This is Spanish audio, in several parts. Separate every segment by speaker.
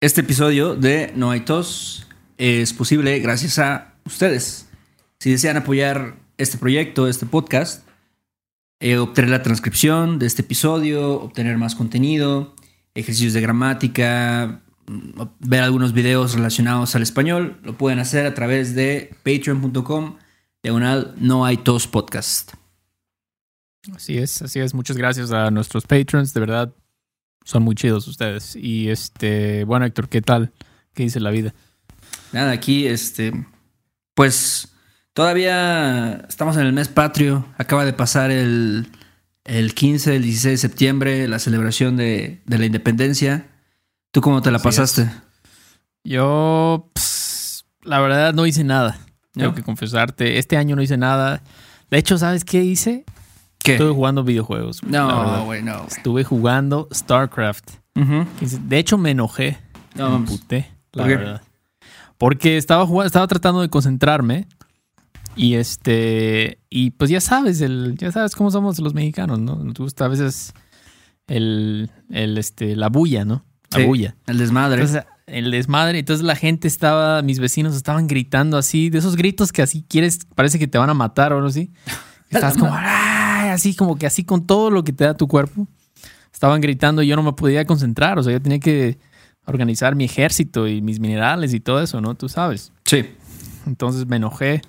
Speaker 1: Este episodio de No hay tos es posible gracias a ustedes. Si desean apoyar este proyecto, este podcast, eh, obtener la transcripción de este episodio, obtener más contenido, ejercicios de gramática, mm, ver algunos videos relacionados al español, lo pueden hacer a través de patreon.com diagonal no hay tos podcast.
Speaker 2: Así es, así es. Muchas gracias a nuestros patrons, de verdad son muy chidos ustedes. Y este, bueno, Héctor, ¿qué tal? ¿Qué dice la vida?
Speaker 1: Nada, aquí, este, pues todavía estamos en el mes patrio. Acaba de pasar el, el 15, el 16 de septiembre, la celebración de, de la independencia. ¿Tú cómo te la
Speaker 2: Así
Speaker 1: pasaste?
Speaker 2: es. Yo, pss, la verdad, no hice nada. Tengo que confesarte. Este año no hice nada. De hecho, ¿sabes qué hice?
Speaker 1: ¿Qué?
Speaker 2: Estuve jugando videojuegos.
Speaker 1: No, güey, no.
Speaker 2: Estuve jugando StarCraft. De hecho, me enojé.
Speaker 1: No,
Speaker 2: me emputé, la verdad. Porque estaba jugando, estaba tratando de concentrarme. Y este. Y pues ya sabes, el, ya sabes cómo somos los mexicanos, ¿no? Nos gusta a veces el, el este, la bulla, ¿no? La
Speaker 1: Sí,
Speaker 2: bulla.
Speaker 1: El desmadre.
Speaker 2: Entonces, el desmadre. Entonces la gente estaba, mis vecinos estaban gritando así, de esos gritos que así quieres, parece que te van a matar o algo así. Estás como, "Ay", así como que así con todo lo que te da tu cuerpo. Estaban gritando y yo no me podía concentrar. O sea, yo tenía que organizar mi ejército y mis minerales y todo eso, ¿no? Tú sabes.
Speaker 1: sí.
Speaker 2: Entonces me enojé.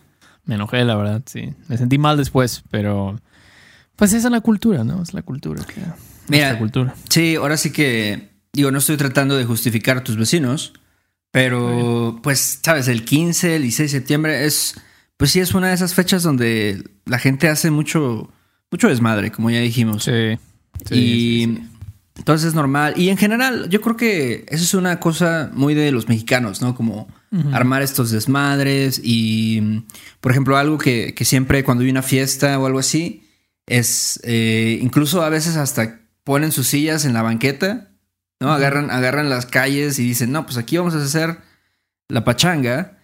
Speaker 2: Me enojé, la verdad, sí. Me sentí mal después, pero pues esa es la cultura, ¿no? Es la cultura. que-
Speaker 1: Mira,
Speaker 2: nuestra cultura.
Speaker 1: Sí, ahora sí que, digo, no estoy tratando de justificar a tus vecinos, pero pues, sabes, el 15, el 16 de septiembre es, pues sí, es una de esas fechas donde la gente hace mucho, mucho desmadre, como ya dijimos.
Speaker 2: Sí. sí,
Speaker 1: y
Speaker 2: sí, sí.
Speaker 1: entonces es normal. Y en general, yo creo que eso es una cosa muy de los mexicanos, ¿no? Como armar estos desmadres y, por ejemplo, algo que, que siempre cuando hay una fiesta o algo así, es eh, incluso a veces hasta ponen sus sillas en la banqueta, ¿no? Agarran, agarran las calles y dicen, no, pues aquí vamos a hacer la pachanga.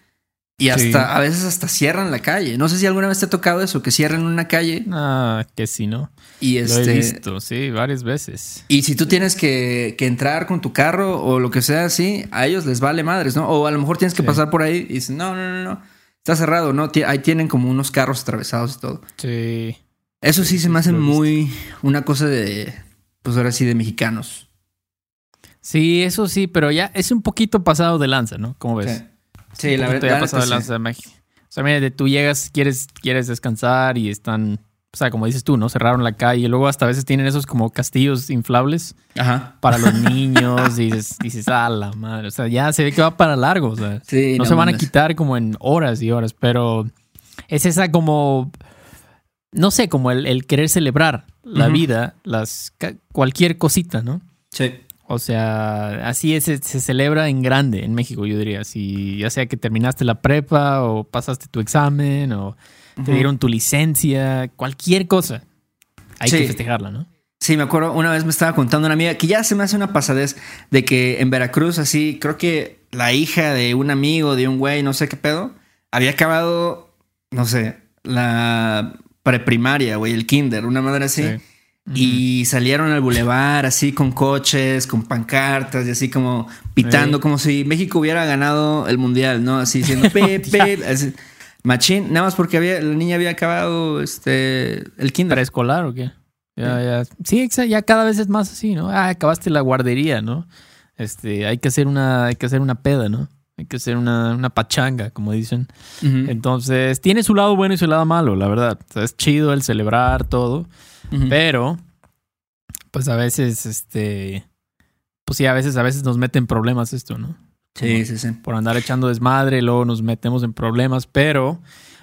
Speaker 1: Y hasta,
Speaker 2: Sí.
Speaker 1: a veces hasta cierran la calle. No sé si alguna vez te ha tocado eso, que cierran una calle
Speaker 2: Ah, que sí, ¿no?
Speaker 1: y
Speaker 2: Lo
Speaker 1: este...
Speaker 2: he visto, sí, varias veces.
Speaker 1: Y si tú tienes que, que entrar con tu carro o lo que sea así, a ellos les vale madres, ¿no? O a lo mejor tienes que
Speaker 2: Sí.
Speaker 1: pasar por ahí y dicen, no, no, no, no, está cerrado, ¿no? Ahí tienen como unos carros atravesados y todo.
Speaker 2: Sí.
Speaker 1: Eso sí,
Speaker 2: Sí,
Speaker 1: se me hace
Speaker 2: lo
Speaker 1: muy una cosa de, pues ahora sí, de mexicanos.
Speaker 2: Sí, eso sí, pero ya es un poquito pasado de lanza, ¿no? ¿Cómo ves?
Speaker 1: Sí, la verdad.
Speaker 2: ya pasado de
Speaker 1: sí.
Speaker 2: México. O sea, mira, de tú llegas, quieres, quieres descansar y están, o sea, como dices tú, ¿no? Cerraron la calle y luego hasta a veces tienen esos como castillos inflables
Speaker 1: Ajá.
Speaker 2: para los niños y dices, dices, ah, la madre. O sea, ya se ve que va para largo, o sea.
Speaker 1: Sí,
Speaker 2: no, se van a quitar como en horas y horas, pero es esa como, no sé, como el, el querer celebrar la vida, las cualquier cosita, ¿no?
Speaker 1: Sí.
Speaker 2: O sea, así es, se, celebra en grande en México, yo diría. Si ya sea que terminaste la prepa o pasaste tu examen o te dieron tu licencia, cualquier cosa, hay
Speaker 1: Sí.
Speaker 2: que festejarla, ¿no?
Speaker 1: Sí, me acuerdo, una vez me estaba contando una amiga que ya se me hace una pasadez de que en Veracruz, así, creo que la hija de un amigo, de un güey, no sé qué pedo, había acabado, no sé, la preprimaria, güey, el kinder, una madre así.
Speaker 2: Sí.
Speaker 1: Y salieron al bulevar así con coches, con pancartas y así como pitando,
Speaker 2: Sí.
Speaker 1: como si México hubiera ganado el mundial, ¿no? Así diciendo Pepe, machín, nada más porque había, la niña había acabado este el kinder.
Speaker 2: ¿Preescolar o qué? Ya, ya. Sí, ya cada vez es más así, ¿no? Ah, acabaste la guardería, ¿no? Este, hay que hacer una, hay que hacer una peda, ¿no? Hay que hacer una, una pachanga, como dicen. Entonces, tiene su lado bueno y su lado malo, la verdad. O sea, es chido el celebrar todo. Pero, pues a veces, este, pues sí, a veces, a veces nos mete en problemas esto, ¿no?
Speaker 1: Sí, sí, sí.
Speaker 2: Por andar echando desmadre, luego nos metemos en problemas, pero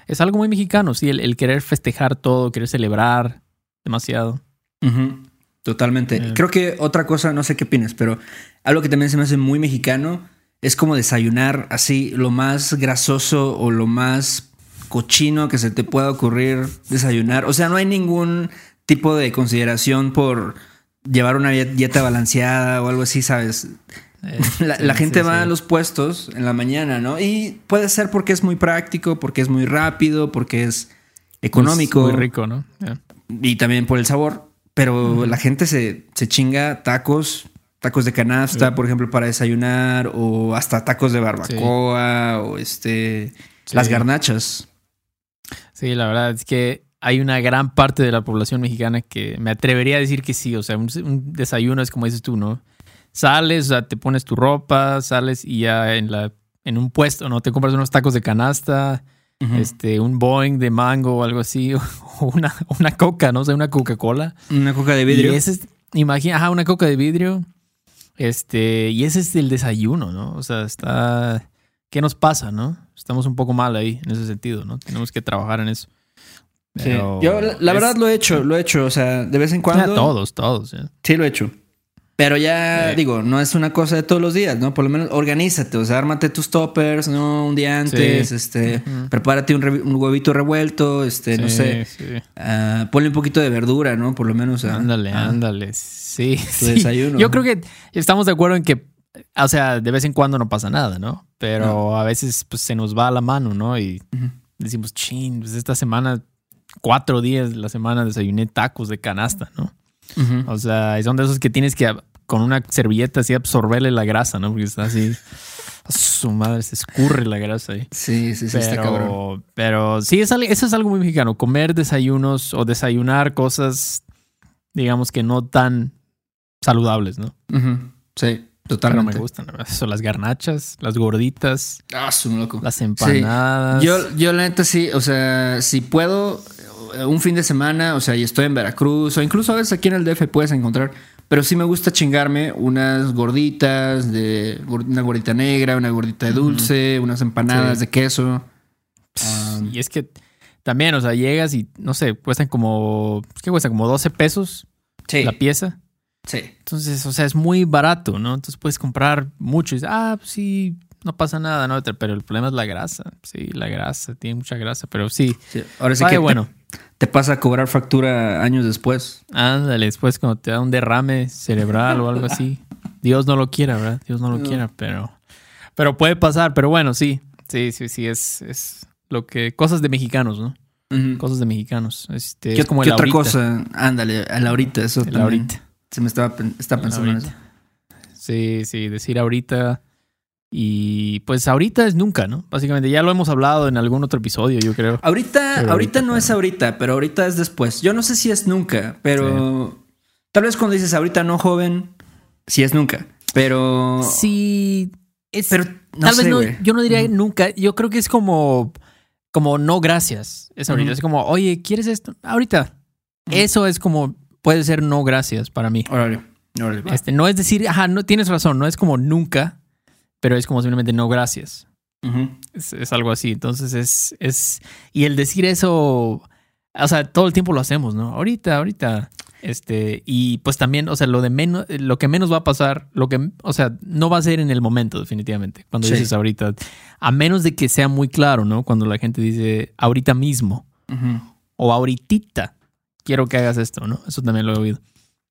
Speaker 2: es algo muy mexicano, sí, el, el querer festejar todo, querer celebrar demasiado.
Speaker 1: Totalmente.
Speaker 2: Eh.
Speaker 1: Creo que otra cosa, no sé qué opinas, pero algo que también se me hace muy mexicano es como desayunar así lo más grasoso o lo más cochino que se te pueda ocurrir desayunar. O sea, no hay ningún tipo de consideración por llevar una diet- dieta balanceada o algo así, ¿sabes?
Speaker 2: Eh,
Speaker 1: La,
Speaker 2: sí,
Speaker 1: la gente
Speaker 2: sí,
Speaker 1: va
Speaker 2: sí.
Speaker 1: a los puestos en la mañana, ¿no? Y puede ser porque es muy práctico, porque es muy rápido, porque es económico
Speaker 2: Muy rico, ¿no?
Speaker 1: Y también por el sabor. Pero la gente se, se chinga tacos Tacos de canasta, por ejemplo, para desayunar, o hasta tacos de barbacoa, o este. Las garnachas.
Speaker 2: Sí, la verdad es que hay una gran parte de la población mexicana que me atrevería a decir que sí. O sea, un, desayuno es como dices tú, ¿no? Sales, o sea, te pones tu ropa, sales y ya en la en un puesto, ¿no? Te compras unos tacos de canasta, este, un Boeing de mango o algo así, o una, una coca, ¿no? O sea, una Coca-Cola.
Speaker 1: Una coca de vidrio.
Speaker 2: Y ese es, imagina, ajá, una coca de vidrio. Este, y ese es el desayuno, ¿no? O sea, está. ¿Qué nos pasa, no? Estamos un poco mal ahí en ese sentido, ¿no? Tenemos que trabajar en eso.
Speaker 1: Yo, la, verdad, lo he hecho, lo he hecho. O sea, de vez en cuando.
Speaker 2: todos, todos.
Speaker 1: Sí, lo he hecho. Pero ya, digo, no es una cosa de todos los días, ¿no? Por lo menos organízate, o sea, ármate tus toppers, ¿no? Un día antes, este, prepárate un, huevito revuelto, este, no sé. Uh, ponle un poquito de verdura, ¿no? Por lo menos.
Speaker 2: ándale, ándale. Sí. Tu desayuno. Yo creo que estamos de acuerdo en que, o sea, de vez en cuando no pasa nada, ¿no? Pero a veces, pues, se nos va a la mano, ¿no? Y decimos, chin, pues esta semana cuatro días de la semana desayuné tacos de canasta, ¿no? O sea, son de esos que tienes que con una servilleta así absorberle la grasa, ¿no? Porque está así. Su madre, se escurre la grasa ahí.
Speaker 1: Sí, sí, sí, pero, está cabrón.
Speaker 2: Pero sí, eso es algo muy mexicano. Comer desayunos o desayunar cosas, digamos que no tan saludables, ¿no?
Speaker 1: Sí. Totalmente.
Speaker 2: Pero me gustan, Eso, las garnachas, las gorditas.
Speaker 1: Ah, son loco.
Speaker 2: Las empanadas.
Speaker 1: Yo, yo la neta sí, o sea, si puedo, un fin de semana, o sea, y estoy en Veracruz, o incluso a veces aquí en el DF puedes encontrar, pero sí me gusta chingarme unas gorditas, de una gordita negra, una gordita de dulce, unas empanadas de queso.
Speaker 2: y es que también, o sea, llegas y, no sé, cuestan como, ¿qué cuesta? Como 12 pesos la pieza.
Speaker 1: Sí.
Speaker 2: Entonces, o sea, es muy barato, ¿no? Entonces puedes comprar mucho y dices, ah, pues sí, no pasa nada, ¿no? Pero el problema es la grasa. Sí, la grasa, tiene mucha grasa, pero sí.
Speaker 1: Ahora sí que bueno. Te, pasa a cobrar factura años después.
Speaker 2: Ándale, después cuando te da un derrame cerebral o algo así. Dios no lo quiera, ¿verdad? Dios no lo quiera, pero, pero puede pasar. Pero bueno, sí, sí, sí, sí, es, es lo que. Cosas de mexicanos, ¿no? Cosas de mexicanos. Este,
Speaker 1: ¿Qué,
Speaker 2: es como
Speaker 1: ¿qué otra cosa? Ándale, a la ahorita, eso. La ahorita. Se me estaba, pensando en eso.
Speaker 2: Sí, sí, decir ahorita. Y pues ahorita es nunca, ¿no? Básicamente, ya lo hemos hablado en algún otro episodio, yo creo.
Speaker 1: Ahorita, ahorita, no es ahorita, pero ahorita es después. Yo no sé si es nunca, pero tal vez cuando dices ahorita no joven, sí es nunca. Pero.
Speaker 2: Sí. Es, pero tal vez no, yo no diría nunca. Yo creo que es como. Como no gracias. Es ahorita. Es como, oye, ¿quieres esto? Ahorita. Eso es como puede ser no gracias para mí.
Speaker 1: Órale,
Speaker 2: Este, no es decir, ajá, no tienes razón, no es como nunca, pero es como simplemente no gracias. es, algo así. Entonces es, es. Y el decir eso. O sea, todo el tiempo lo hacemos, ¿no? Ahorita, ahorita. Este, y pues también, o sea, lo de menos, lo que menos va a pasar, lo que, o sea, no va a ser en el momento, definitivamente. Cuando dices ahorita, a menos de que sea muy claro, ¿no? Cuando la gente dice ahorita mismo o ahorita quiero que hagas esto, ¿no? Eso también lo he oído.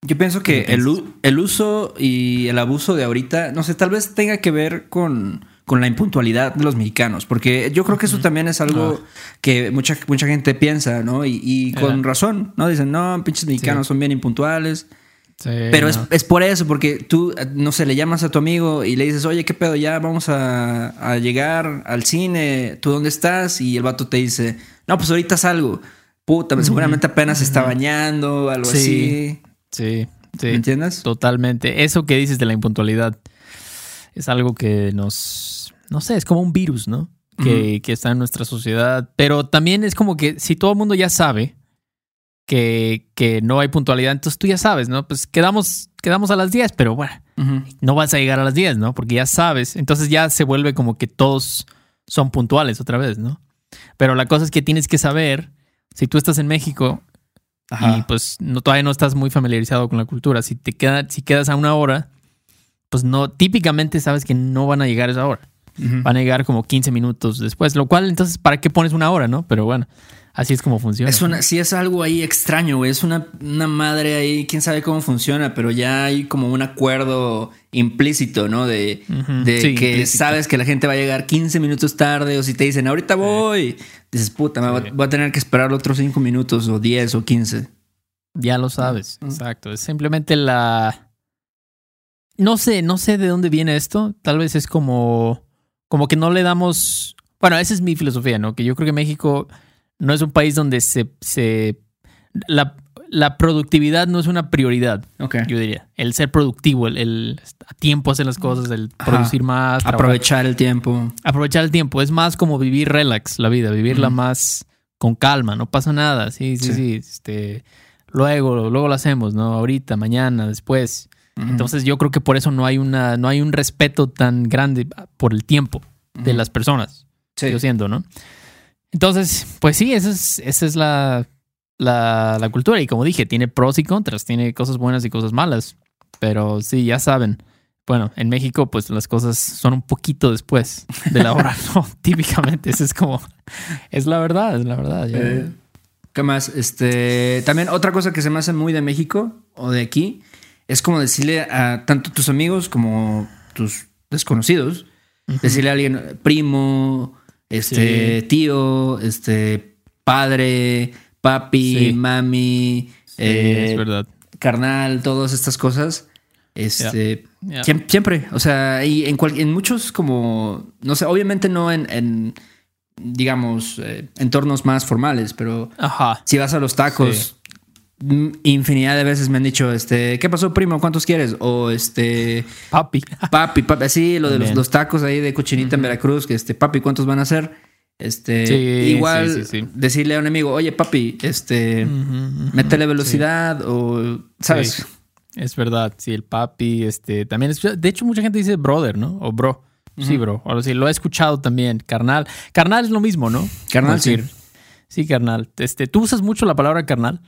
Speaker 1: Yo pienso que el, el, uso y el abuso de ahorita, no sé, tal vez tenga que ver con, con la impuntualidad de los mexicanos, porque yo creo que eso también es algo ah. que mucha, mucha gente piensa, ¿no? Y, con razón, ¿no? Dicen, no, pinches mexicanos son bien impuntuales. Sí, Pero es, es, por eso, porque tú, no sé, le llamas a tu amigo y le dices, oye, ¿qué pedo? Ya vamos a, a llegar al cine, ¿tú dónde estás? Y el vato te dice, no, pues ahorita salgo puta, seguramente apenas se está bañando, algo así.
Speaker 2: Sí, sí.
Speaker 1: ¿Me entiendes?
Speaker 2: Totalmente. Eso que dices de la impuntualidad es algo que nos, no sé, es como un virus, ¿no? Que, que está en nuestra sociedad. Pero también es como que si todo el mundo ya sabe que, que, no hay puntualidad, entonces tú ya sabes, ¿no? Pues quedamos, quedamos a las 10, pero bueno, no vas a llegar a las 10, ¿no? Porque ya sabes. Entonces ya se vuelve como que todos son puntuales otra vez, ¿no? Pero la cosa es que tienes que saber si tú estás en México y pues no, todavía no estás muy familiarizado con la cultura, si te queda, si quedas a una hora, pues no, típicamente sabes que no van a llegar a esa hora. Van a llegar como 15 minutos después, lo cual entonces, ¿para qué pones una hora, no? Pero bueno. Así es como funciona.
Speaker 1: Es una, sí, es algo ahí extraño, güey. Es una, una madre ahí, quién sabe cómo funciona, pero ya hay como un acuerdo implícito, ¿no? De, de que sabes que la gente va a llegar 15 minutos tarde, o si te dicen, ahorita voy, dices, puta, me voy a tener que esperar otros 5 minutos, o 10 o 15.
Speaker 2: Ya lo sabes, exacto. Es simplemente la. no sé, no sé de dónde viene esto. Tal vez es como, como que no le damos. Bueno, esa es mi filosofía, ¿no? Que yo creo que México no es un país donde se. se la, la productividad no es una prioridad,
Speaker 1: Ok.
Speaker 2: yo diría. El ser productivo, el, el a tiempo hacer las cosas, el
Speaker 1: Ajá.
Speaker 2: producir más, trabajar-
Speaker 1: Aprovechar el tiempo.
Speaker 2: aprovechar el tiempo. Es más como vivir relax la vida, vivirla más con calma, no pasa nada. Sí, sí,
Speaker 1: Sí.
Speaker 2: sí. Este, luego, luego lo hacemos, ¿no? Ahorita, mañana, después. Entonces yo creo que por eso no hay una, no hay un respeto tan grande por el tiempo de las personas.
Speaker 1: Sí.
Speaker 2: Yo siento, ¿no? Entonces, pues sí, esa es, esa es la, la, la cultura. Y como dije, tiene pros y contras, tiene cosas buenas y cosas malas. Pero sí, ya saben. Bueno, en México, pues las cosas son un poquito después de la hora, ¿no? Típicamente, eso es como, es la verdad, es la verdad.
Speaker 1: Eh, ¿Qué más? Este, también otra cosa que se me hace muy de México o de aquí es como decirle a tanto tus amigos como tus desconocidos, decirle a alguien primo, este,
Speaker 2: Sí.
Speaker 1: tío, este, padre, papi,
Speaker 2: Sí.
Speaker 1: mami,
Speaker 2: Sí,
Speaker 1: eh,
Speaker 2: es verdad.
Speaker 1: carnal, todas estas cosas. Este, siempre, o sea, y en, cual- en muchos como, no sé, obviamente no en, en, digamos, eh, entornos más formales, pero
Speaker 2: Ajá.
Speaker 1: si vas a los tacos, infinidad de veces me han dicho, este, ¿qué pasó, primo? ¿Cuántos quieres? O este,
Speaker 2: Papi.
Speaker 1: papi, papi, así, lo de los, tacos ahí de cochinita en Veracruz, que este, papi, ¿cuántos van a ser? Este,
Speaker 2: Sí,
Speaker 1: igual
Speaker 2: sí, sí, sí.
Speaker 1: decirle a un amigo, oye, papi, este,
Speaker 2: ujú.
Speaker 1: métele velocidad o, ¿sabes?
Speaker 2: Sí. Es verdad, sí, el papi, este, también es, de hecho mucha gente dice brother, ¿no? O bro. Sí, bro. O sí, lo he escuchado también. Carnal. Carnal es lo mismo, ¿no?
Speaker 1: Carnal,
Speaker 2: decir, Sí, carnal. Este, ¿tú usas mucho la palabra carnal?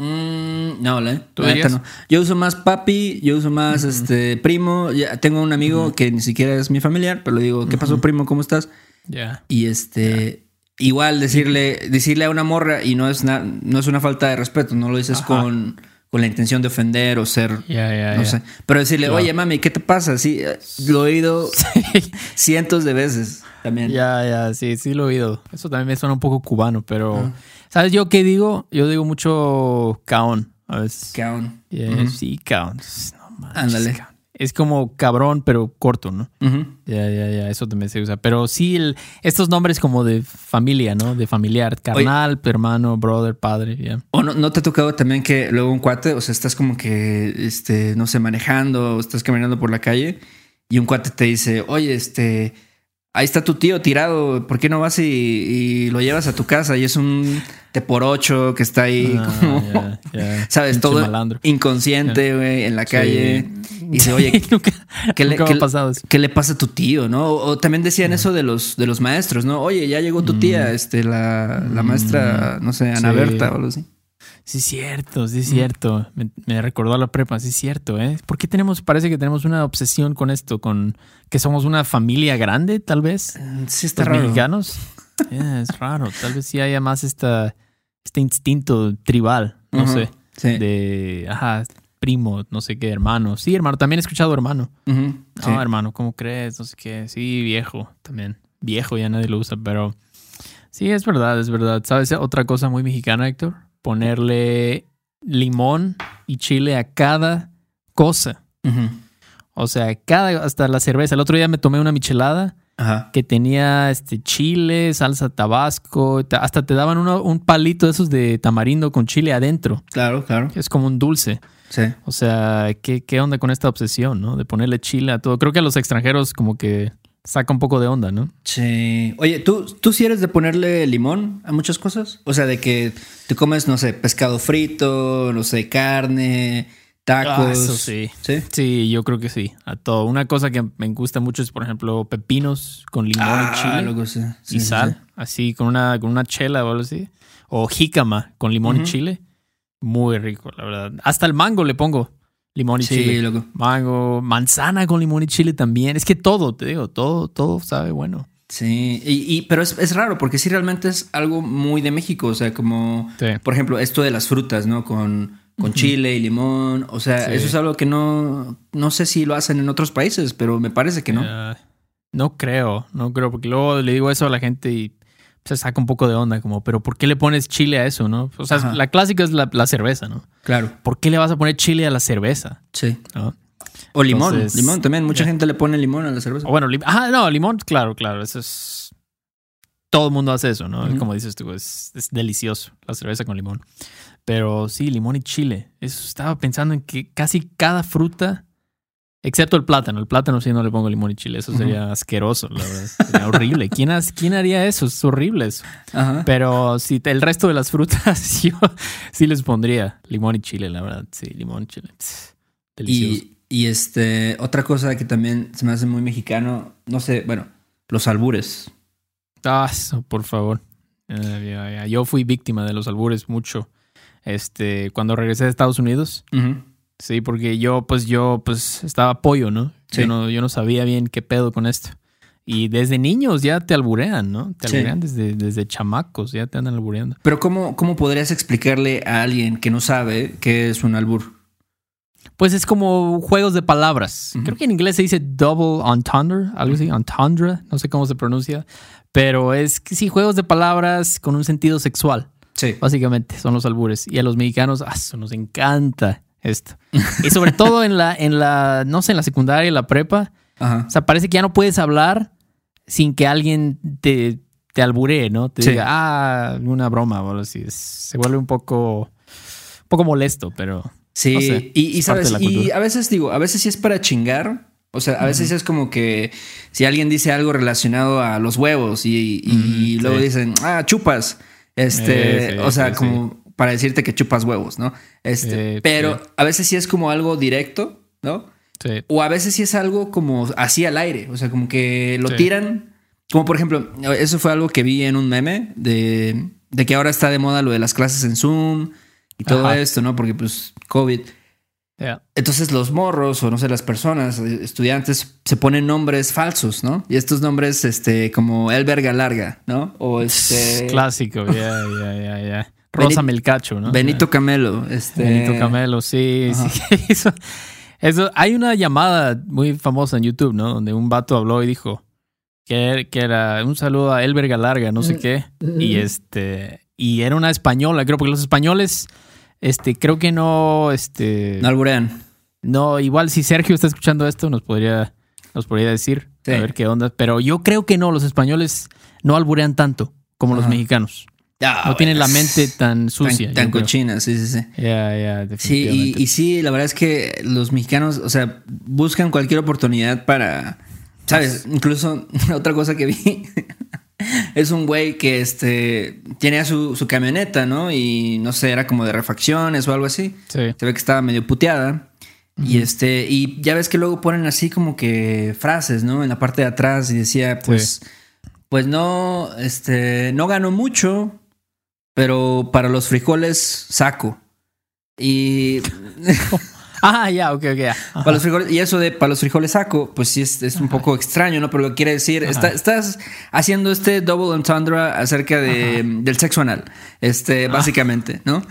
Speaker 1: Mm, no, la,
Speaker 2: ¿Tú
Speaker 1: la neta no. Yo uso más papi, yo uso más este primo. Ya tengo un amigo que ni siquiera es mi familiar, pero le digo, ¿qué pasó, primo? ¿Cómo estás?
Speaker 2: Ya.
Speaker 1: Y este, igual decirle, decirle a una morra, y no es, na- no es una falta de respeto, no lo dices
Speaker 2: Ajá.
Speaker 1: con, con la intención de ofender o ser, no sé. Pero decirle, oye, mami, ¿qué te pasa? Sí, eh, lo he oído cientos de veces también.
Speaker 2: Ya, ya, sí, sí lo he oído. Eso también me suena un poco cubano, pero ¿sabes yo qué digo? Yo digo mucho caón a veces.
Speaker 1: Caón.
Speaker 2: Yeah. Sí, caón. No
Speaker 1: Ándale.
Speaker 2: Es como cabrón, pero corto, ¿no? Ya, ya, ya, eso también se usa. Pero sí, el- estos nombres como de familia, ¿no? De familiar, carnal, hermano, brother, padre, ya.
Speaker 1: O no, no te ha tocado también que luego un cuate, o sea, estás como que, este, no sé, manejando o estás caminando por la calle y un cuate te dice, oye, este, ahí está tu tío tirado, ¿por qué no vas y, y lo llevas a tu casa? Y es un te por ocho que está ahí
Speaker 2: Ah,
Speaker 1: como. ¿sabes? Todo
Speaker 2: malandro.
Speaker 1: inconsciente, güey, en la calle. Y dice, oye,
Speaker 2: nunca,
Speaker 1: ¿qué le,
Speaker 2: nunca
Speaker 1: qué le-
Speaker 2: pasado eso.
Speaker 1: qué le pasa a tu tío, no? O, o también decían eso de los, de los maestros, ¿no? Oye, ya llegó tu tía, este, la, la maestra, no sé, Ana
Speaker 2: Mm. Sí.
Speaker 1: Berta o algo así.
Speaker 2: Sí, es cierto, sí, es cierto. Me, me recordó a la prepa, sí, es cierto, ¿eh? ¿Por qué tenemos, parece que tenemos una obsesión con esto, con que somos una familia grande, tal vez?
Speaker 1: Sí, está
Speaker 2: Los
Speaker 1: raro.
Speaker 2: mexicanos. Yeah, es raro. Tal vez sí haya más esta, este instinto tribal, no sé.
Speaker 1: Sí.
Speaker 2: De, ajá, primo, no sé qué, hermano. Sí, hermano, también he escuchado hermano. No,
Speaker 1: sí.
Speaker 2: hermano, ¿cómo crees? No sé qué. Sí, viejo también. Viejo ya nadie lo usa, pero sí, es verdad, es verdad. ¿Sabes otra cosa muy mexicana, Héctor? Ponerle limón y chile a cada cosa.
Speaker 1: Ujú.
Speaker 2: O sea, cada, hasta la cerveza. El otro día me tomé una michelada
Speaker 1: Ajá.
Speaker 2: que tenía este chile, salsa tabasco, ta- hasta te daban uno- un palito de esos de tamarindo con chile adentro.
Speaker 1: Claro, claro.
Speaker 2: Es como un dulce.
Speaker 1: Sí.
Speaker 2: O sea, ¿qué, qué onda con esta obsesión, no? De ponerle chile a todo. Creo que a los extranjeros como que saca un poco de onda, ¿no?
Speaker 1: Sí. Oye, ¿tú, ¿tú sí eres de ponerle limón a muchas cosas? O sea, de que te comes, no sé, pescado frito, no sé, carne, tacos.
Speaker 2: Ah, eso sí.
Speaker 1: ¿Sí?
Speaker 2: Sí, yo creo que sí. A todo. Una cosa que me gusta mucho es, por ejemplo, pepinos con limón
Speaker 1: Ah,
Speaker 2: y chile
Speaker 1: loco, sí. Sí,
Speaker 2: y sal.
Speaker 1: sí.
Speaker 2: Así, con una, con una chela o algo así. O jícama con limón y chile. Muy rico, la verdad. Hasta el mango le pongo limón y
Speaker 1: Sí,
Speaker 2: chile.
Speaker 1: loco.
Speaker 2: Mango, manzana con limón y chile también. Es que todo, te digo, todo, todo sabe bueno.
Speaker 1: Sí, y, y- pero es, es raro porque sí realmente es algo muy de México, o sea, como,
Speaker 2: Sí.
Speaker 1: por ejemplo, esto de las frutas, ¿no? Con, con chile y limón, o sea,
Speaker 2: Sí.
Speaker 1: eso es algo que no, no sé si lo hacen en otros países, pero me parece que no.
Speaker 2: Ah, no creo, no creo, porque luego le digo eso a la gente y se saca un poco de onda, como, pero ¿por qué le pones chile a eso, no? O sea,
Speaker 1: Ajá.
Speaker 2: la clásica es la, la cerveza, ¿no?
Speaker 1: Claro,
Speaker 2: ¿Por qué le vas a poner chile a la cerveza?
Speaker 1: sí.
Speaker 2: ¿no?
Speaker 1: O limón,
Speaker 2: Entonces,
Speaker 1: limón también. Mucha gente le pone limón a la cerveza.
Speaker 2: O bueno, lim- ah, no, limón, claro, claro, eso es... Todo el mundo hace eso, ¿no? Como dices tú, es, es delicioso la cerveza con limón. Pero sí, limón y chile. Eso estaba pensando en que casi cada fruta, excepto el plátano, el plátano sí no le pongo limón y chile, eso sería asqueroso, la verdad. Sería horrible. ¿Quién, has- ¿Quién haría eso? Es horrible eso. Pero sí, el resto de las frutas yo sí les pondría limón y chile, la verdad. Sí, limón y chile. Delicioso.
Speaker 1: Y, y este, otra cosa que también se me hace muy mexicano, no sé, bueno, los albures.
Speaker 2: Ah, por favor. Yo fui víctima de los albures mucho. Este, cuando regresé de Estados Unidos. Sí, porque yo, pues, yo, pues, estaba pollo, ¿no?
Speaker 1: Sí.
Speaker 2: Yo no, yo no sabía bien qué pedo con esto. Y desde niños ya te alburean, ¿no? Te
Speaker 1: Sí.
Speaker 2: alburean desde, desde chamacos, ya te andan albureando.
Speaker 1: Pero ¿cómo, ¿cómo podrías explicarle a alguien que no sabe qué es un albur?
Speaker 2: Pues es como juegos de palabras. Creo que en inglés se dice double entendre, algo así, entendre, no sé cómo se pronuncia. Pero es que sí, juegos de palabras con un sentido sexual.
Speaker 1: Sí.
Speaker 2: Básicamente son los albures. Y a los mexicanos, ah, eso nos encanta esto. Y sobre todo en la, en la, no sé, en la secundaria y la prepa.
Speaker 1: Ajá.
Speaker 2: O sea, parece que ya no puedes hablar sin que alguien te, te alburee, ¿no? Te
Speaker 1: Sí.
Speaker 2: diga, ah, una broma o algo así. Se vuelve un poco, un poco molesto, pero
Speaker 1: Sí,
Speaker 2: No sé,
Speaker 1: y, y sabes, y a veces digo, a veces sí es para chingar. O sea, a veces es como que si alguien dice algo relacionado a los huevos y, y- y
Speaker 2: Ujú,
Speaker 1: luego
Speaker 2: sí.
Speaker 1: dicen, ah, chupas. Este,
Speaker 2: Eh, sí,
Speaker 1: o sea, como para decirte que chupas huevos, ¿no? Este,
Speaker 2: Sí,
Speaker 1: pero a veces sí es como algo directo, ¿no?
Speaker 2: sí.
Speaker 1: O a veces sí es algo como así al aire. O sea, como que lo
Speaker 2: Sí.
Speaker 1: tiran. Como por ejemplo, eso fue algo que vi en un meme de, de que ahora está de moda lo de las clases en Zoom y todo
Speaker 2: Ajá.
Speaker 1: esto, ¿no? Porque pues COVID.
Speaker 2: Ya.
Speaker 1: Entonces los morros o no sé, las personas, eh, estudiantes, se ponen nombres falsos, ¿no? Y estos nombres, este, como El Verga Larga, ¿no? O este...
Speaker 2: Clásico, ya, ya, ya, ya. Rosa
Speaker 1: Beni-
Speaker 2: Melcacho, ¿no?
Speaker 1: Benito Camelo, este...
Speaker 2: Benito Camelo, sí,
Speaker 1: Ajá.
Speaker 2: sí. Eso, eso- hay una llamada muy famosa en YouTube, ¿no? Donde un vato habló y dijo que, que era un saludo a Elber Galarga, no sé qué. Y este, y era una española, creo, porque los españoles, este, creo que no, este,
Speaker 1: No alburean.
Speaker 2: no, igual si Sergio está escuchando esto, nos podría, nos podría decir,
Speaker 1: Sí.
Speaker 2: a ver qué onda. Pero yo creo que no, los españoles no alburean tanto como los mexicanos.
Speaker 1: Ah,
Speaker 2: no tienen la
Speaker 1: bueno,
Speaker 2: mente tan sucia.
Speaker 1: tan cochina, sí, sí, sí.
Speaker 2: Ya, ya,
Speaker 1: Sí, y, y sí, la verdad es que los mexicanos, o sea, buscan cualquier oportunidad para, ¿sabes? Incluso otra cosa que vi es un güey que este tenía su, su camioneta, ¿no? Y no sé, era como de refacciones o algo así.
Speaker 2: Sí.
Speaker 1: Se ve que estaba medio puteada. Y este, y ya ves que luego ponen así como que frases, ¿no? En la parte de atrás y decía, pues, pues no, este, no gano mucho, pero para los frijoles saco. Y
Speaker 2: Ah, ya, ok, ok, ya.
Speaker 1: Para los frijoles, y eso de para los frijoles saco, pues sí es, es un poco extraño, ¿no? Pero lo que quiere decir, está- estás haciendo este double entendre acerca de, del sexo anal, este, básicamente, ¿no?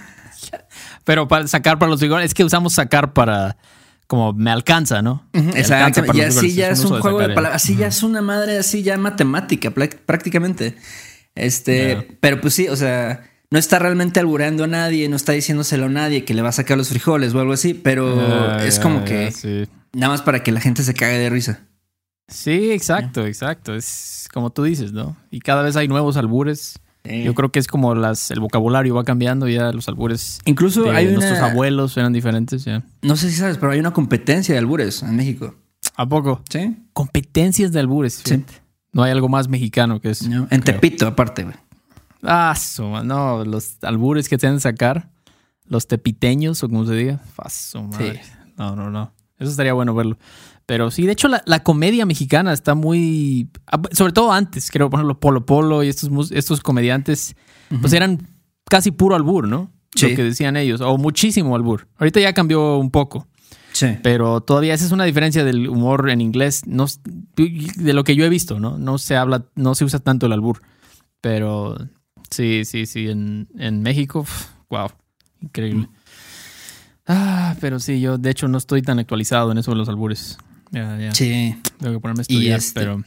Speaker 2: Pero para sacar para los frijoles, es que usamos sacar para como me alcanza, ¿no?
Speaker 1: Exacto. Y así ya es un juego de palabras, así ya es una madre, así ya matemática, prácticamente. Este, pero pues sí, o sea, no está realmente albureando a nadie, no está diciéndoselo a nadie que le va a sacar los frijoles o algo así, pero
Speaker 2: Ya,
Speaker 1: es como que
Speaker 2: Sí.
Speaker 1: nada más para que la gente se cague de risa.
Speaker 2: Sí, exacto, exacto. Es como tú dices, ¿no? Y cada vez hay nuevos albures.
Speaker 1: Sí.
Speaker 2: Yo creo que es como las, el vocabulario va cambiando, ya los albures
Speaker 1: Incluso
Speaker 2: de
Speaker 1: hay una,
Speaker 2: nuestros abuelos eran diferentes, ya.
Speaker 1: no sé si sabes, pero hay una competencia de albures en México.
Speaker 2: ¿A poco?
Speaker 1: ¿Sí?
Speaker 2: Competencias de albures.
Speaker 1: Sí.
Speaker 2: No hay algo más mexicano que eso.
Speaker 1: No, En
Speaker 2: creo.
Speaker 1: Tepito, aparte, güey.
Speaker 2: Ah, su ma- no, los albures que te han de sacar, los tepiteños o como se diga, fa su madre. No, no, no. Eso estaría bueno verlo. Pero sí, de hecho, la, la comedia mexicana está muy. ah, Sobre todo antes, creo, por ejemplo, Polo Polo y estos, estos comediantes, pues eran casi puro albur, ¿no?
Speaker 1: Sí.
Speaker 2: Lo que decían ellos, o muchísimo albur. Ahorita ya cambió un poco.
Speaker 1: Sí.
Speaker 2: Pero todavía esa es una diferencia del humor en inglés, no, de lo que yo he visto, ¿no? No se habla, no se usa tanto el albur. Pero sí, sí, sí, en, en México, wow, increíble. Ah, pero sí, yo de hecho no estoy tan actualizado en eso de los albures. Ya, ya.
Speaker 1: Sí.
Speaker 2: Tengo que ponerme a
Speaker 1: Y
Speaker 2: estudiar,
Speaker 1: este-
Speaker 2: pero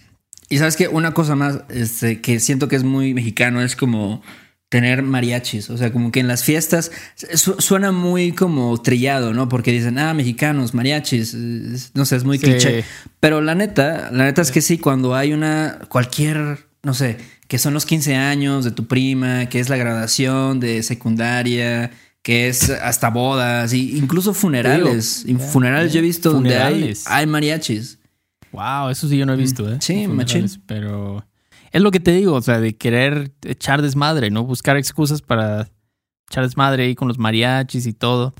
Speaker 1: Y sabes que una cosa más este, que siento que es muy mexicano es como tener mariachis. O sea, como que en las fiestas su- suena muy como trillado, ¿no? Porque dicen, ah, mexicanos, mariachis. No sé, es muy
Speaker 2: Sí.
Speaker 1: cliché. Pero la neta, la neta es que sí, cuando hay una, cualquier, no sé, que son los 15 años de tu prima, que es la graduación de secundaria, que es hasta bodas, y incluso funerales.
Speaker 2: Digo,
Speaker 1: funerales yo he visto donde hay, hay mariachis.
Speaker 2: Wow, eso sí yo no he visto, ¿eh?
Speaker 1: sí, machín.
Speaker 2: Pero es lo que te digo, o sea, de querer echar desmadre, ¿no? Buscar excusas para echar desmadre ahí con los mariachis y todo.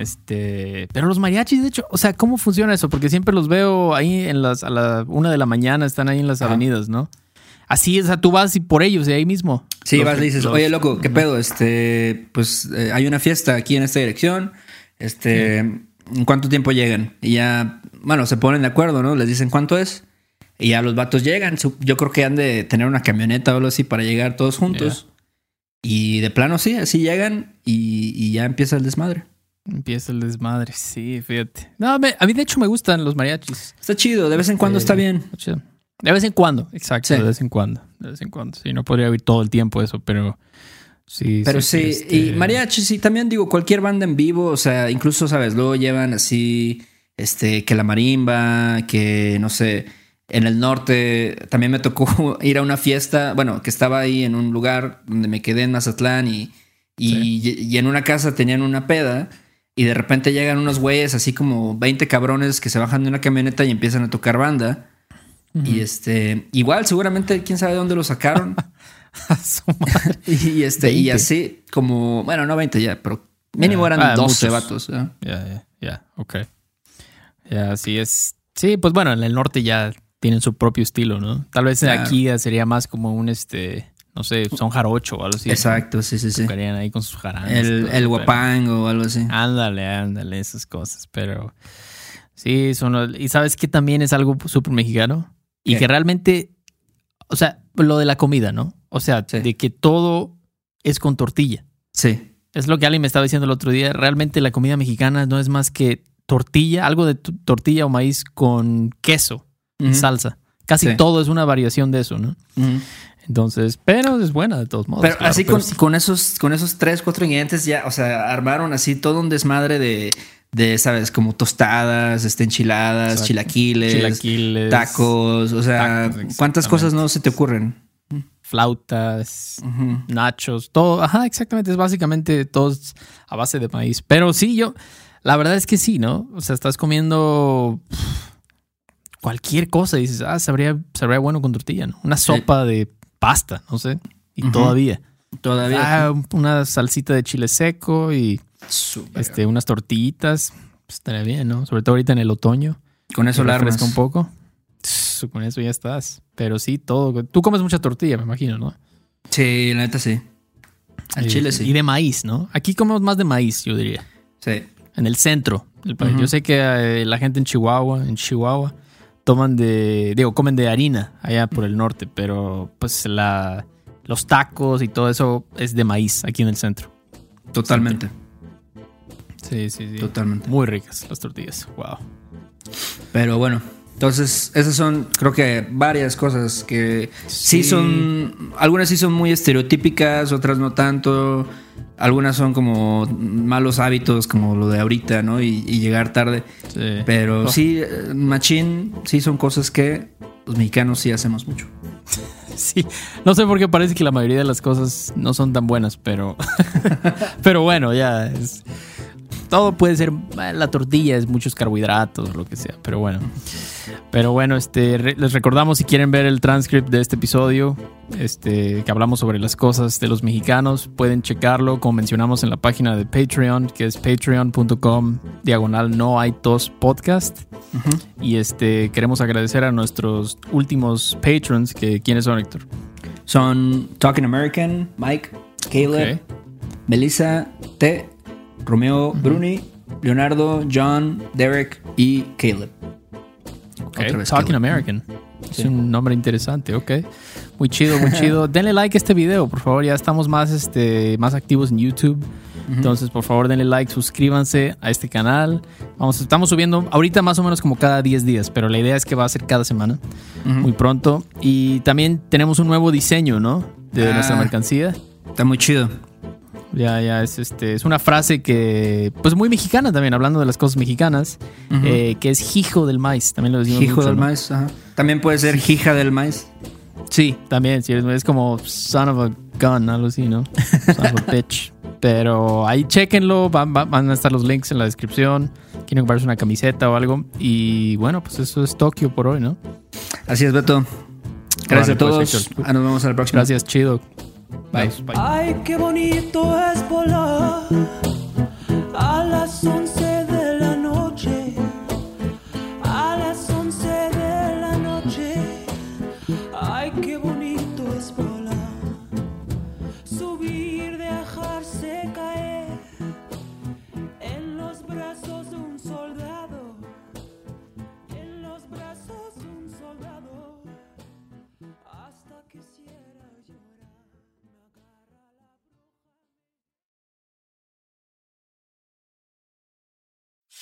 Speaker 2: Este, pero los mariachis, de hecho, o sea, ¿cómo funciona eso? Porque siempre los veo ahí en las, a la una de la mañana, están ahí en las avenidas, ¿no? Así, o sea, tú vas y por ellos, de ahí mismo.
Speaker 1: Sí,
Speaker 2: Los-
Speaker 1: vas y dices,
Speaker 2: los-
Speaker 1: oye, loco, ¿qué pedo? Este, pues eh, hay una fiesta aquí en esta dirección. Este, ¿en cuánto tiempo llegan? Y ya, bueno, se ponen de acuerdo, ¿no? Les dicen cuánto es. Y ya los vatos llegan. Yo creo que han de tener una camioneta o algo así para llegar todos juntos. Y de plano sí, así llegan y, y ya empieza el desmadre.
Speaker 2: Empieza el desmadre, sí, fíjate. No, me- a mí de hecho me gustan los mariachis.
Speaker 1: Está chido, de vez en cuando
Speaker 2: Eh,
Speaker 1: está bien.
Speaker 2: Está chido. De vez en cuando, exacto,
Speaker 1: Sí.
Speaker 2: de vez en cuando, de vez en cuando. Sí, no podría oír todo el tiempo eso, pero sí.
Speaker 1: Pero sí,
Speaker 2: este,
Speaker 1: y mariachi, sí, también digo, cualquier banda en vivo, o sea, incluso, ¿sabes? Luego llevan así, este, que la marimba, que no sé, en el norte también me tocó ir a una fiesta, bueno, que estaba ahí en un lugar donde me quedé en Mazatlán y, y, y en una casa tenían una peda y de repente llegan unos güeyes así como 20 cabrones que se bajan de una camioneta y empiezan a tocar banda. Y este, igual, seguramente, quién sabe dónde lo sacaron. Y este, y
Speaker 2: 20.
Speaker 1: así como, bueno, no 20 ya, pero mínimo eran
Speaker 2: Ah,
Speaker 1: 12
Speaker 2: muchos.
Speaker 1: vatos.
Speaker 2: Ya, ya, ya, ok. Ya, sí es. Sí, pues bueno, en el norte ya tienen su propio estilo, ¿no? Tal vez
Speaker 1: Claro.
Speaker 2: aquí ya sería más como un este, no sé, son jarocho o algo así.
Speaker 1: Exacto, sí, sí, sí.
Speaker 2: Ahí con sus jaranas. y
Speaker 1: El,
Speaker 2: todo,
Speaker 1: el guapango o algo así.
Speaker 2: Ándale, ándale, esas cosas. Pero sí, son. los- Y sabes que también es algo súper mexicano. Y
Speaker 1: ¿Qué?
Speaker 2: que realmente, o sea, lo de la comida, ¿no? O sea,
Speaker 1: Sí.
Speaker 2: de que todo es con tortilla.
Speaker 1: Sí,
Speaker 2: Es lo que alguien me estaba diciendo el otro día. Realmente la comida mexicana no es más que tortilla, algo de tortilla o maíz con queso
Speaker 1: Ujú.
Speaker 2: salsa. Casi
Speaker 1: Sí.
Speaker 2: todo es una variación de eso, ¿no? Entonces, pero es buena de todos modos.
Speaker 1: Pero
Speaker 2: claro,
Speaker 1: así
Speaker 2: pero
Speaker 1: con,
Speaker 2: sí.
Speaker 1: con esos, con esos tres, cuatro ingredientes ya, o sea, armaron así todo un desmadre de, de ¿sabes? Como tostadas, este, enchiladas,
Speaker 2: Exacto.
Speaker 1: chilaquiles,
Speaker 2: Chilaquiles,
Speaker 1: tacos, o sea,
Speaker 2: Tacos,
Speaker 1: ¿cuántas cosas no se te ocurren?
Speaker 2: flautas, nachos, todo. Ajá, exactamente. Es básicamente todos a base de maíz. Pero sí, yo, la verdad es que sí, ¿no? O sea, estás comiendo cualquier cosa y dices, ah, sabría, sabría bueno con tortilla, ¿no? Una sopa de pasta, no sé. Y todavía.
Speaker 1: Todavía.
Speaker 2: Ah, una salsita de chile seco y
Speaker 1: Súper.
Speaker 2: este, unas tortillitas. Pues estaría bien, ¿no? Sobre todo ahorita en el otoño.
Speaker 1: con eso la
Speaker 2: refresca un poco. Con eso ya estás. Pero sí, todo. Tú comes mucha tortilla, me imagino, ¿no?
Speaker 1: Sí, la neta sí. Al chile sí.
Speaker 2: Y de maíz, ¿no? Aquí comemos más de maíz, yo diría.
Speaker 1: Sí.
Speaker 2: En el centro del país. Yo sé que eh, la gente en Chihuahua, en Chihuahua, toman de, digo, comen de harina allá por el norte, pero pues la, los tacos y todo eso es de maíz aquí en el centro.
Speaker 1: Totalmente.
Speaker 2: Sí, sí, sí.
Speaker 1: Totalmente.
Speaker 2: Muy ricas las tortillas. Wow.
Speaker 1: Pero bueno, entonces esas son, creo que varias cosas que sí,
Speaker 2: Sí.
Speaker 1: son, algunas sí son muy estereotípicas, otras no tanto. Algunas son como malos hábitos, como lo de ahorita, ¿no? Y, y llegar tarde.
Speaker 2: Sí.
Speaker 1: Pero
Speaker 2: Oh.
Speaker 1: sí, eh, machín, sí son cosas que los mexicanos sí hacemos mucho.
Speaker 2: Sí, no sé por qué parece que la mayoría de las cosas no son tan buenas, pero pero bueno, ya es todo puede ser eh, la tortilla es muchos carbohidratos, lo que sea, pero bueno. Pero bueno, este re- les recordamos si quieren ver el transcript de este episodio, este que hablamos sobre las cosas de los mexicanos, pueden checarlo como mencionamos en la página de Patreon, que es patreon.com diagonal no hay tos podcast. Y este queremos agradecer a nuestros últimos patrons, que quiénes son, Héctor.
Speaker 1: Son Talking American, Mike, Caleb. Melissa, T, Romeo Bruni, Leonardo, John, Derek y Caleb.
Speaker 2: Ok,
Speaker 1: Otra vez
Speaker 2: Talking
Speaker 1: Caleb.
Speaker 2: American. Es
Speaker 1: Sí.
Speaker 2: un nombre interesante, ok. Muy chido, muy chido. Denle like a este video, por favor. Ya estamos más, este, más activos en YouTube. Entonces, por favor, denle like, suscríbanse a este canal. Vamos, estamos subiendo ahorita más o menos como cada 10 días, pero la idea es que va a ser cada semana, muy pronto. Y también tenemos un nuevo diseño, ¿no? De
Speaker 1: Ah.
Speaker 2: nuestra mercancía.
Speaker 1: Está muy chido.
Speaker 2: Ya, ya, es, este, es una frase que, pues muy mexicana también, hablando de las cosas mexicanas, eh, que es hijo del maíz. También lo decimos
Speaker 1: Hijo
Speaker 2: mucho,
Speaker 1: del
Speaker 2: ¿no?
Speaker 1: maíz. ajá. También puede ser hija del maíz.
Speaker 2: Sí, también, sí, es, como son of a gun, algo así, ¿no? Son of a bitch. Pero ahí chequenlo, van, van- a estar los links en la descripción. Quieren comprarse una camiseta o algo. Y bueno, pues eso es Tokio por hoy, ¿no?
Speaker 1: Así es, Beto. Gracias a
Speaker 2: pues,
Speaker 1: todos. Ah, nos vemos a la próxima.
Speaker 2: Gracias, chido. Bye. Bye.
Speaker 3: Ay, qué bonito es volar a las 11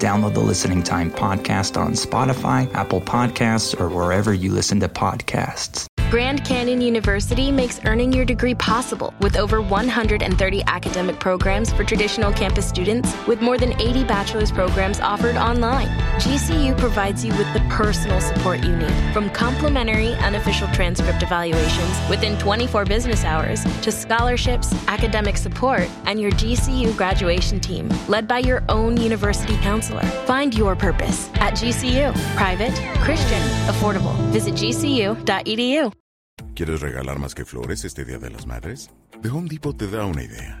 Speaker 4: Download the Listening Time podcast on Spotify, Apple Podcasts, or wherever you listen to podcasts.
Speaker 5: Grand Canyon University makes earning your degree possible with over 130 academic programs for traditional campus students, with more than 80 bachelor's programs offered online. GCU provides you with the personal support you need, from complimentary unofficial transcript evaluations within 24 business hours to scholarships, academic support, and your GCU graduation team, led by your own university counselor. Find your purpose at GCU. Private, Christian, affordable. Visit gcu.edu.
Speaker 6: ¿Quieres regalar más que flores este Día de las Madres? The Home Depot te da una idea.